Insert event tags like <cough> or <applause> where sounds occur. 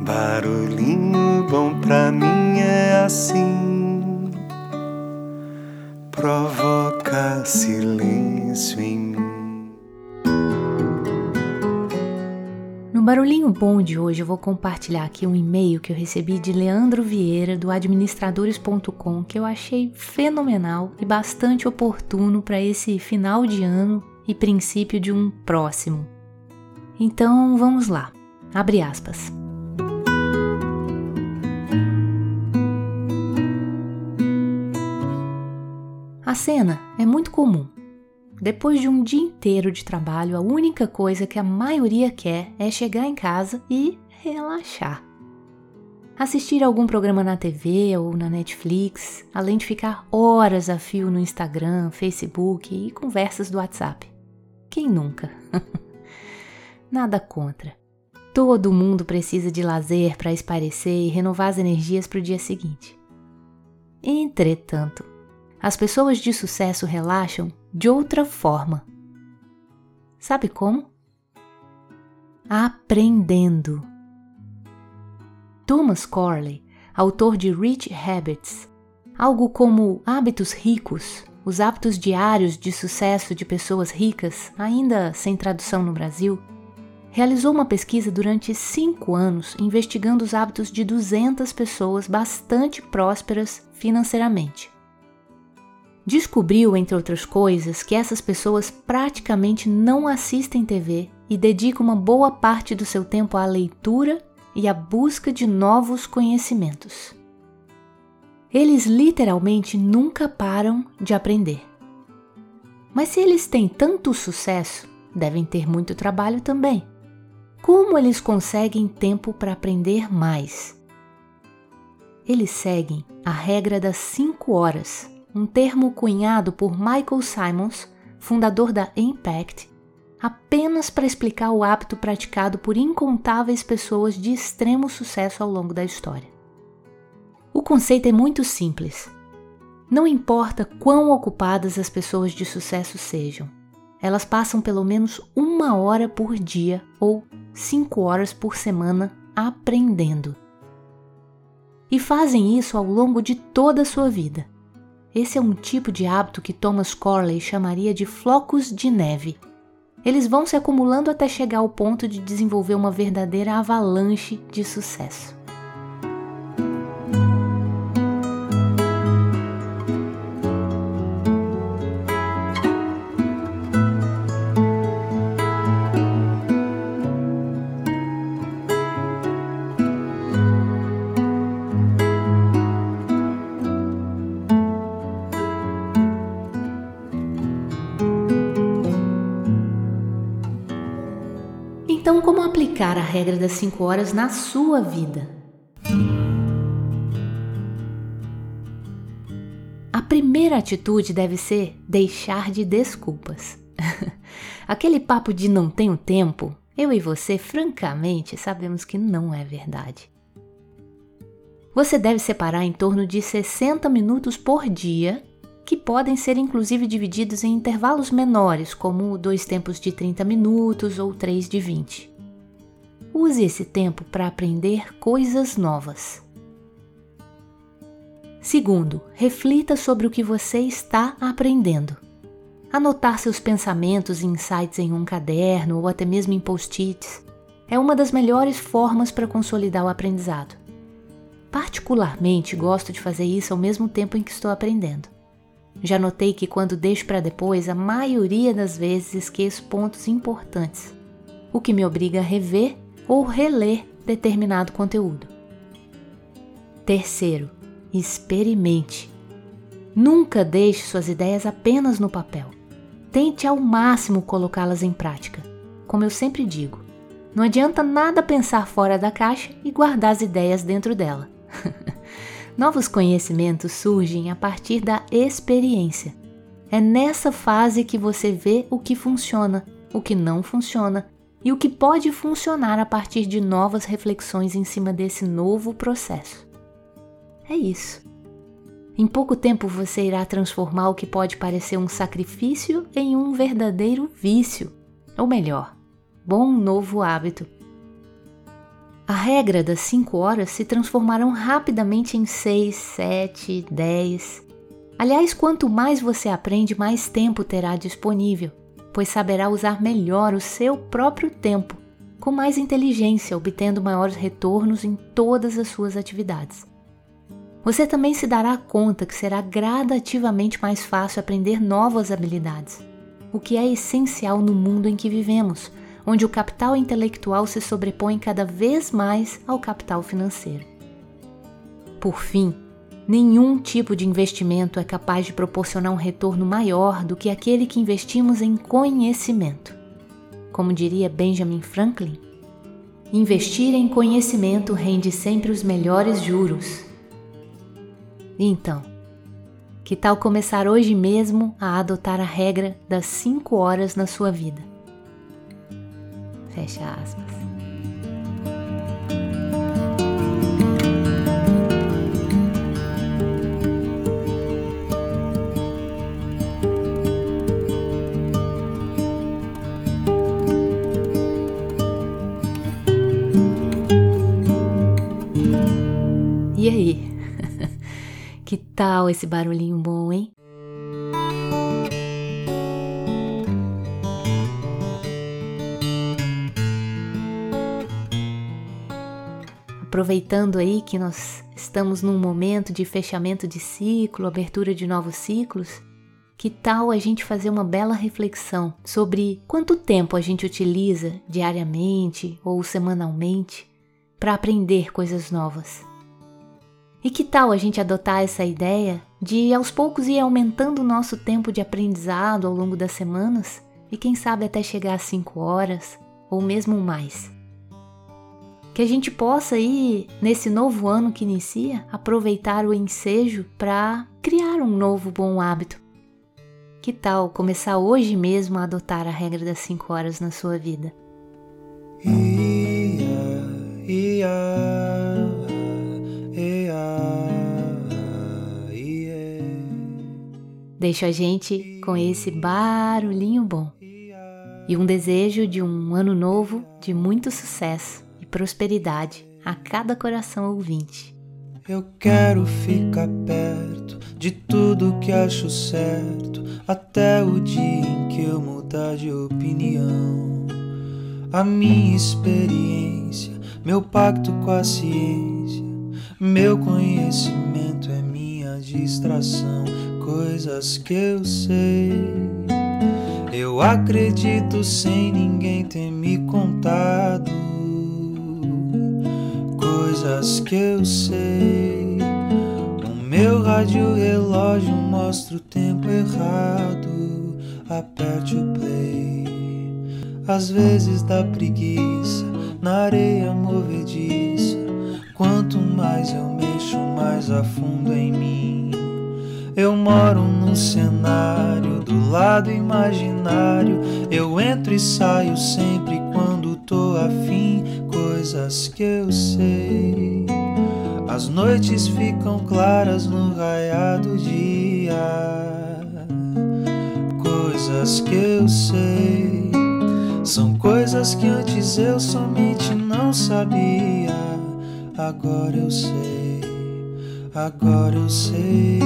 Barulhinho bom pra mim é assim, provoca silêncio em mim. No Barulhinho Bom de hoje eu vou compartilhar aqui um e-mail que eu recebi de Leandro Vieira do administradores.com que eu achei fenomenal e bastante oportuno para esse final de ano e princípio de um próximo. Então vamos lá. Abre aspas. A cena é muito comum. Depois de um dia inteiro de trabalho, a única coisa que a maioria quer é chegar em casa e relaxar. Assistir algum programa na TV ou na Netflix, além de ficar horas a fio no Instagram, Facebook e conversas do WhatsApp. Quem nunca? <laughs> Nada contra. Todo mundo precisa de lazer para esparecer e renovar as energias para o dia seguinte. Entretanto, as pessoas de sucesso relaxam de outra forma. Sabe como? Aprendendo. Thomas Corley, autor de Rich Habits, algo como Hábitos Ricos, os hábitos diários de sucesso de pessoas ricas, ainda sem tradução no Brasil, realizou uma pesquisa durante cinco anos investigando os hábitos de 200 pessoas bastante prósperas financeiramente descobriu, entre outras coisas, que essas pessoas praticamente não assistem TV e dedicam uma boa parte do seu tempo à leitura e à busca de novos conhecimentos. Eles literalmente nunca param de aprender. Mas se eles têm tanto sucesso, devem ter muito trabalho também. Como eles conseguem tempo para aprender mais? Eles seguem a regra das 5 horas um termo cunhado por Michael Simons, fundador da Impact, apenas para explicar o hábito praticado por incontáveis pessoas de extremo sucesso ao longo da história. O conceito é muito simples. Não importa quão ocupadas as pessoas de sucesso sejam, elas passam pelo menos uma hora por dia ou cinco horas por semana aprendendo. E fazem isso ao longo de toda a sua vida esse é um tipo de hábito que Thomas Corley chamaria de flocos de neve. Eles vão se acumulando até chegar ao ponto de desenvolver uma verdadeira avalanche de sucesso. Então, como aplicar a regra das 5 horas na sua vida? A primeira atitude deve ser deixar de desculpas. <laughs> Aquele papo de não tenho tempo, eu e você, francamente, sabemos que não é verdade. Você deve separar em torno de 60 minutos por dia que podem ser inclusive divididos em intervalos menores, como dois tempos de 30 minutos ou três de 20. Use esse tempo para aprender coisas novas. Segundo, reflita sobre o que você está aprendendo. Anotar seus pensamentos e insights em um caderno ou até mesmo em post-its é uma das melhores formas para consolidar o aprendizado. Particularmente gosto de fazer isso ao mesmo tempo em que estou aprendendo. Já notei que quando deixo para depois, a maioria das vezes esqueço pontos importantes, o que me obriga a rever ou reler determinado conteúdo. Terceiro, experimente. Nunca deixe suas ideias apenas no papel. Tente ao máximo colocá-las em prática. Como eu sempre digo, não adianta nada pensar fora da caixa e guardar as ideias dentro dela. <laughs> Novos conhecimentos surgem a partir da experiência. É nessa fase que você vê o que funciona, o que não funciona e o que pode funcionar a partir de novas reflexões em cima desse novo processo. É isso. Em pouco tempo você irá transformar o que pode parecer um sacrifício em um verdadeiro vício, ou melhor, bom novo hábito a regra das 5 horas se transformarão rapidamente em 6, 7, 10. Aliás, quanto mais você aprende, mais tempo terá disponível, pois saberá usar melhor o seu próprio tempo, com mais inteligência, obtendo maiores retornos em todas as suas atividades. Você também se dará conta que será gradativamente mais fácil aprender novas habilidades, o que é essencial no mundo em que vivemos, onde o capital intelectual se sobrepõe cada vez mais ao capital financeiro. Por fim, nenhum tipo de investimento é capaz de proporcionar um retorno maior do que aquele que investimos em conhecimento. Como diria Benjamin Franklin, investir em conhecimento rende sempre os melhores juros. Então, que tal começar hoje mesmo a adotar a regra das 5 horas na sua vida? Fecha aspas. E aí? <laughs> que tal esse barulhinho bom, hein? Aproveitando aí que nós estamos num momento de fechamento de ciclo, abertura de novos ciclos, que tal a gente fazer uma bela reflexão sobre quanto tempo a gente utiliza diariamente ou semanalmente para aprender coisas novas? E que tal a gente adotar essa ideia de aos poucos ir aumentando o nosso tempo de aprendizado ao longo das semanas e quem sabe até chegar a 5 horas ou mesmo mais? Que a gente possa aí, nesse novo ano que inicia, aproveitar o ensejo para criar um novo bom hábito. Que tal começar hoje mesmo a adotar a regra das 5 horas na sua vida? Ia, ia, ia, Deixo a gente com esse barulhinho bom e um desejo de um ano novo de muito sucesso prosperidade a cada coração ouvinte. Eu quero ficar perto de tudo que acho certo, até o dia em que eu mudar de opinião. A minha experiência, meu pacto com a ciência, meu conhecimento é minha distração, coisas que eu sei. Eu acredito sem ninguém ter me contado coisas que eu sei. No meu rádio relógio mostra o tempo errado. Aperte o play. Às vezes dá preguiça na areia movediça. Quanto mais eu mexo, mais afundo em mim. Eu moro num cenário do lado imaginário. Eu entro e saio sempre quando tô afim. Coisas que eu sei. As noites ficam claras no raiado dia. Coisas que eu sei. São coisas que antes eu somente não sabia. Agora eu sei. Agora eu sei.